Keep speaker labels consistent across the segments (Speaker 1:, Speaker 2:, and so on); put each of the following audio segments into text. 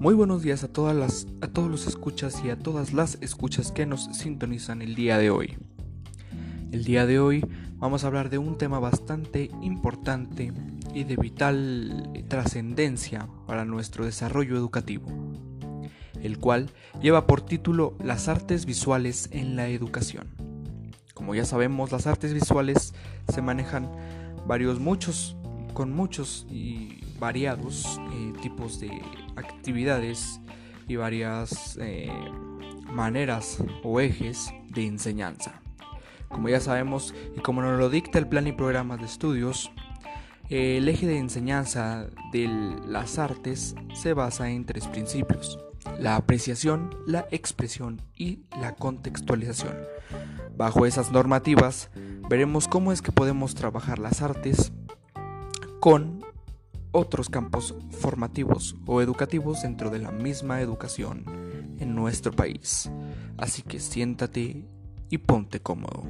Speaker 1: Muy buenos días a todas las a todos los escuchas y a todas las escuchas que nos sintonizan el día de hoy. El día de hoy vamos a hablar de un tema bastante importante y de vital trascendencia para nuestro desarrollo educativo, el cual lleva por título Las artes visuales en la educación. Como ya sabemos, las artes visuales se manejan varios muchos con muchos y variados eh, tipos de actividades y varias eh, maneras o ejes de enseñanza. Como ya sabemos y como nos lo dicta el plan y programa de estudios, el eje de enseñanza de las artes se basa en tres principios, la apreciación, la expresión y la contextualización. Bajo esas normativas veremos cómo es que podemos trabajar las artes con otros campos formativos o educativos dentro de la misma educación en nuestro país. Así que siéntate y ponte cómodo.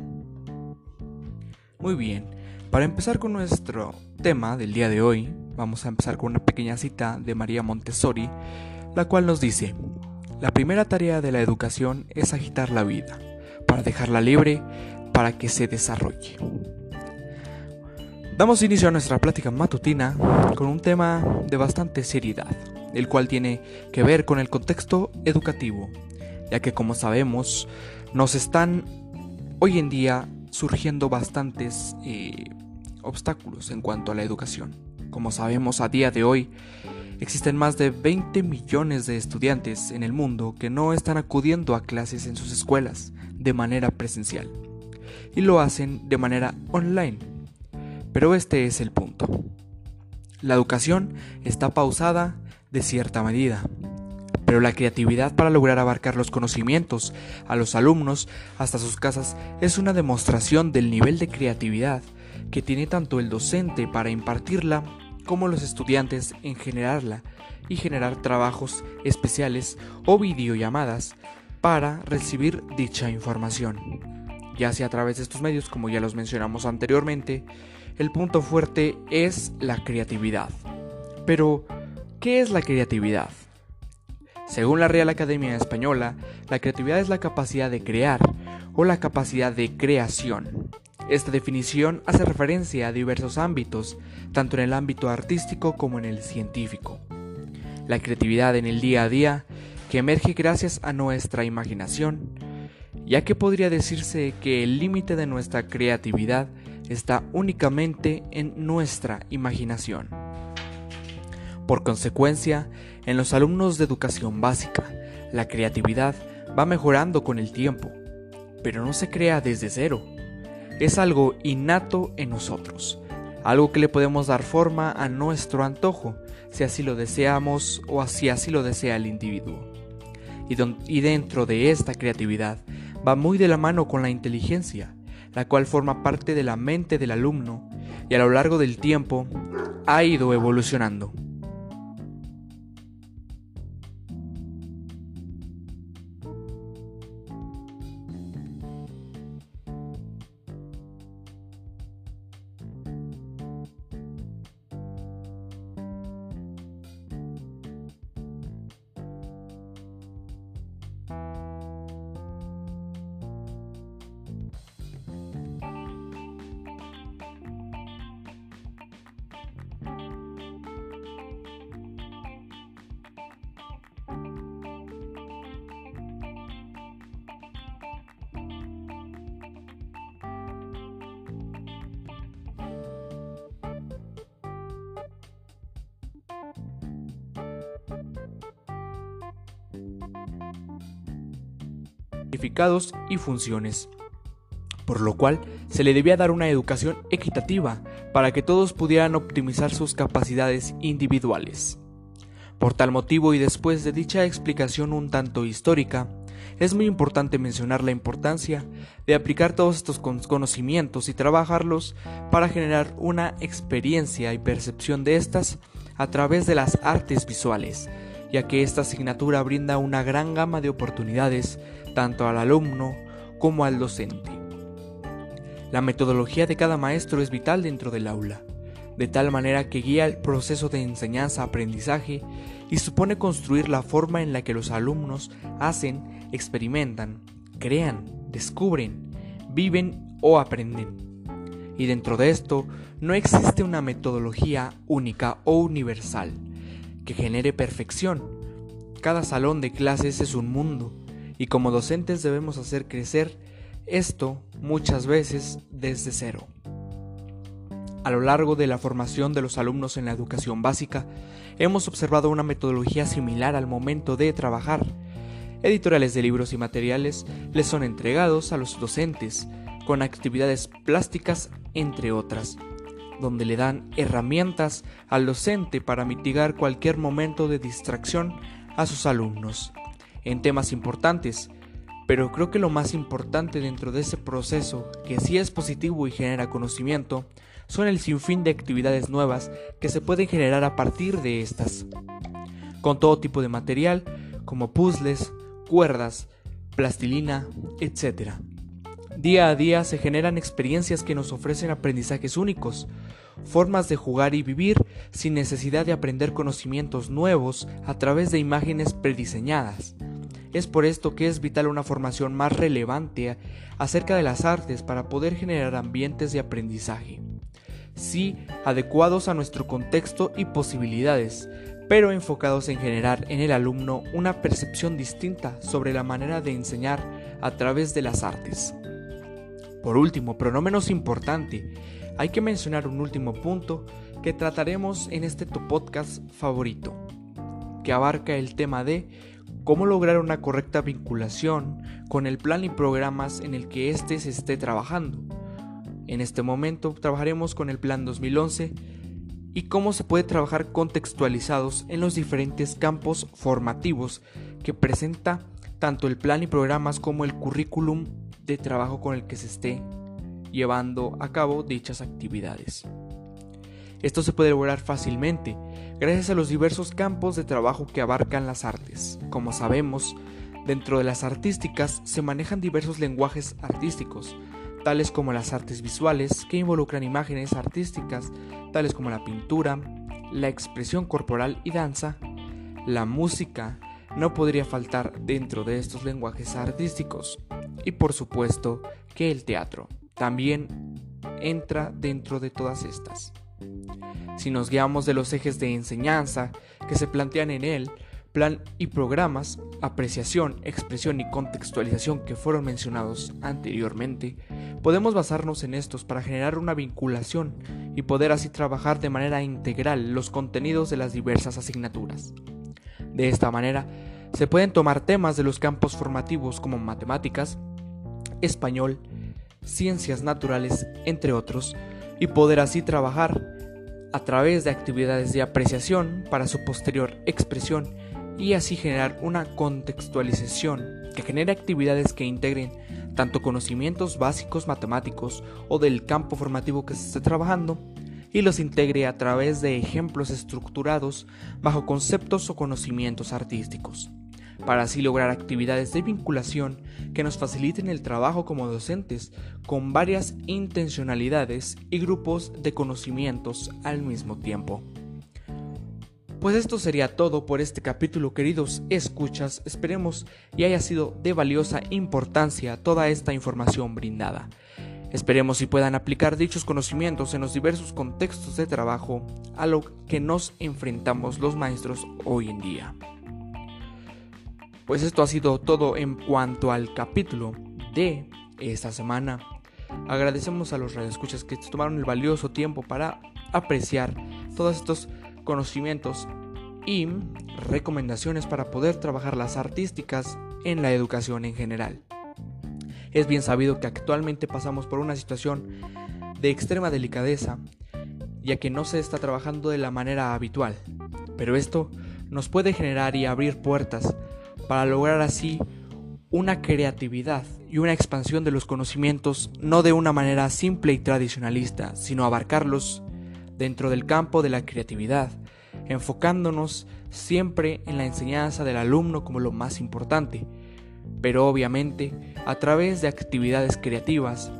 Speaker 1: Muy bien, para empezar con nuestro tema del día de hoy, vamos a empezar con una pequeña cita de María Montessori, la cual nos dice, la primera tarea de la educación es agitar la vida, para dejarla libre para que se desarrolle. Damos inicio a nuestra plática matutina con un tema de bastante seriedad, el cual tiene que ver con el contexto educativo, ya que como sabemos nos están hoy en día surgiendo bastantes eh, obstáculos en cuanto a la educación. Como sabemos a día de hoy existen más de 20 millones de estudiantes en el mundo que no están acudiendo a clases en sus escuelas de manera presencial y lo hacen de manera online pero este es el punto. La educación está pausada de cierta medida, pero la creatividad para lograr abarcar los conocimientos a los alumnos hasta sus casas es una demostración del nivel de creatividad que tiene tanto el docente para impartirla como los estudiantes en generarla y generar trabajos especiales o videollamadas para recibir dicha información. Ya sea a través de estos medios, como ya los mencionamos anteriormente, el punto fuerte es la creatividad. Pero, ¿qué es la creatividad? Según la Real Academia Española, la creatividad es la capacidad de crear o la capacidad de creación. Esta definición hace referencia a diversos ámbitos, tanto en el ámbito artístico como en el científico. La creatividad en el día a día, que emerge gracias a nuestra imaginación, ya que podría decirse que el límite de nuestra creatividad está únicamente en nuestra imaginación. Por consecuencia, en los alumnos de educación básica, la creatividad va mejorando con el tiempo, pero no se crea desde cero. Es algo innato en nosotros, algo que le podemos dar forma a nuestro antojo, si así lo deseamos o si así lo desea el individuo. Y, y dentro de esta creatividad va muy de la mano con la inteligencia, la cual forma parte de la mente del alumno y a lo largo del tiempo ha ido evolucionando. Significados y funciones, por lo cual se le debía dar una educación equitativa para que todos pudieran optimizar sus capacidades individuales. Por tal motivo y después de dicha explicación un tanto histórica, es muy importante mencionar la importancia de aplicar todos estos conocimientos y trabajarlos para generar una experiencia y percepción de estas a través de las artes visuales, ya que esta asignatura brinda una gran gama de oportunidades tanto al alumno como al docente. La metodología de cada maestro es vital dentro del aula, de tal manera que guía el proceso de enseñanza-aprendizaje y supone construir la forma en la que los alumnos hacen, experimentan, crean, descubren, viven o aprenden. Y dentro de esto no existe una metodología única o universal genere perfección. Cada salón de clases es un mundo y como docentes debemos hacer crecer esto muchas veces desde cero. A lo largo de la formación de los alumnos en la educación básica, hemos observado una metodología similar al momento de trabajar. Editoriales de libros y materiales les son entregados a los docentes, con actividades plásticas entre otras, donde le dan herramientas al docente para mitigar cualquier momento de distracción a sus alumnos, en temas importantes, pero creo que lo más importante dentro de ese proceso, que sí es positivo y genera conocimiento, son el sinfín de actividades nuevas que se pueden generar a partir de estas, con todo tipo de material como puzzles, cuerdas, plastilina, etc. Día a día se generan experiencias que nos ofrecen aprendizajes únicos, formas de jugar y vivir sin necesidad de aprender conocimientos nuevos a través de imágenes prediseñadas. Es por esto que es vital una formación más relevante acerca de las artes para poder generar ambientes de aprendizaje sí adecuados a nuestro contexto y posibilidades, pero enfocados en generar en el alumno una percepción distinta sobre la manera de enseñar a través de las artes. Por último, pero no menos importante, hay que mencionar un último punto que trataremos en este tu podcast favorito, que abarca el tema de cómo lograr una correcta vinculación con el plan y programas en el que éste se esté trabajando. En este momento trabajaremos con el Plan 2011 y cómo se puede trabajar contextualizados en los diferentes campos formativos que presenta tanto el plan y programas como el currículum de trabajo con el que se esté llevando a cabo dichas actividades. Esto se puede lograr fácilmente gracias a los diversos campos de trabajo que abarcan las artes. Como sabemos, dentro de las artísticas se manejan diversos lenguajes artísticos, tales como las artes visuales, que involucran imágenes artísticas, tales como la pintura, la expresión corporal y danza, la música no podría faltar dentro de estos lenguajes artísticos, y por supuesto que el teatro también entra dentro de todas estas. Si nos guiamos de los ejes de enseñanza que se plantean en él, plan y programas, apreciación, expresión y contextualización que fueron mencionados anteriormente, podemos basarnos en estos para generar una vinculación y poder así trabajar de manera integral los contenidos de las diversas asignaturas. De esta manera, se pueden tomar temas de los campos formativos como matemáticas, español, ciencias naturales, entre otros, y poder así trabajar a través de actividades de apreciación para su posterior expresión y así generar una contextualización que genere actividades que integren tanto conocimientos básicos matemáticos o del campo formativo que se esté trabajando y los integre a través de ejemplos estructurados bajo conceptos o conocimientos artísticos, para así lograr actividades de vinculación que nos faciliten el trabajo como docentes con varias intencionalidades y grupos de conocimientos al mismo tiempo. Pues esto sería todo por este capítulo, queridos escuchas. Esperemos y haya sido de valiosa importancia toda esta información brindada. Esperemos si puedan aplicar dichos conocimientos en los diversos contextos de trabajo a lo que nos enfrentamos los maestros hoy en día. Pues esto ha sido todo en cuanto al capítulo de esta semana. Agradecemos a los radioescuchas que tomaron el valioso tiempo para apreciar todos estos conocimientos y recomendaciones para poder trabajar las artísticas en la educación en general. Es bien sabido que actualmente pasamos por una situación de extrema delicadeza, ya que no se está trabajando de la manera habitual, pero esto nos puede generar y abrir puertas para lograr así una creatividad y una expansión de los conocimientos no de una manera simple y tradicionalista, sino abarcarlos dentro del campo de la creatividad, enfocándonos siempre en la enseñanza del alumno como lo más importante, pero obviamente a través de actividades creativas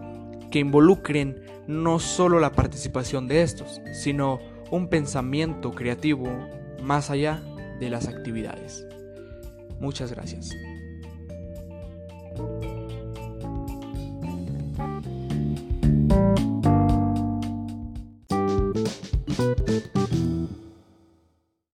Speaker 1: que involucren no solo la participación de estos, sino un pensamiento creativo más allá de las actividades. Muchas gracias.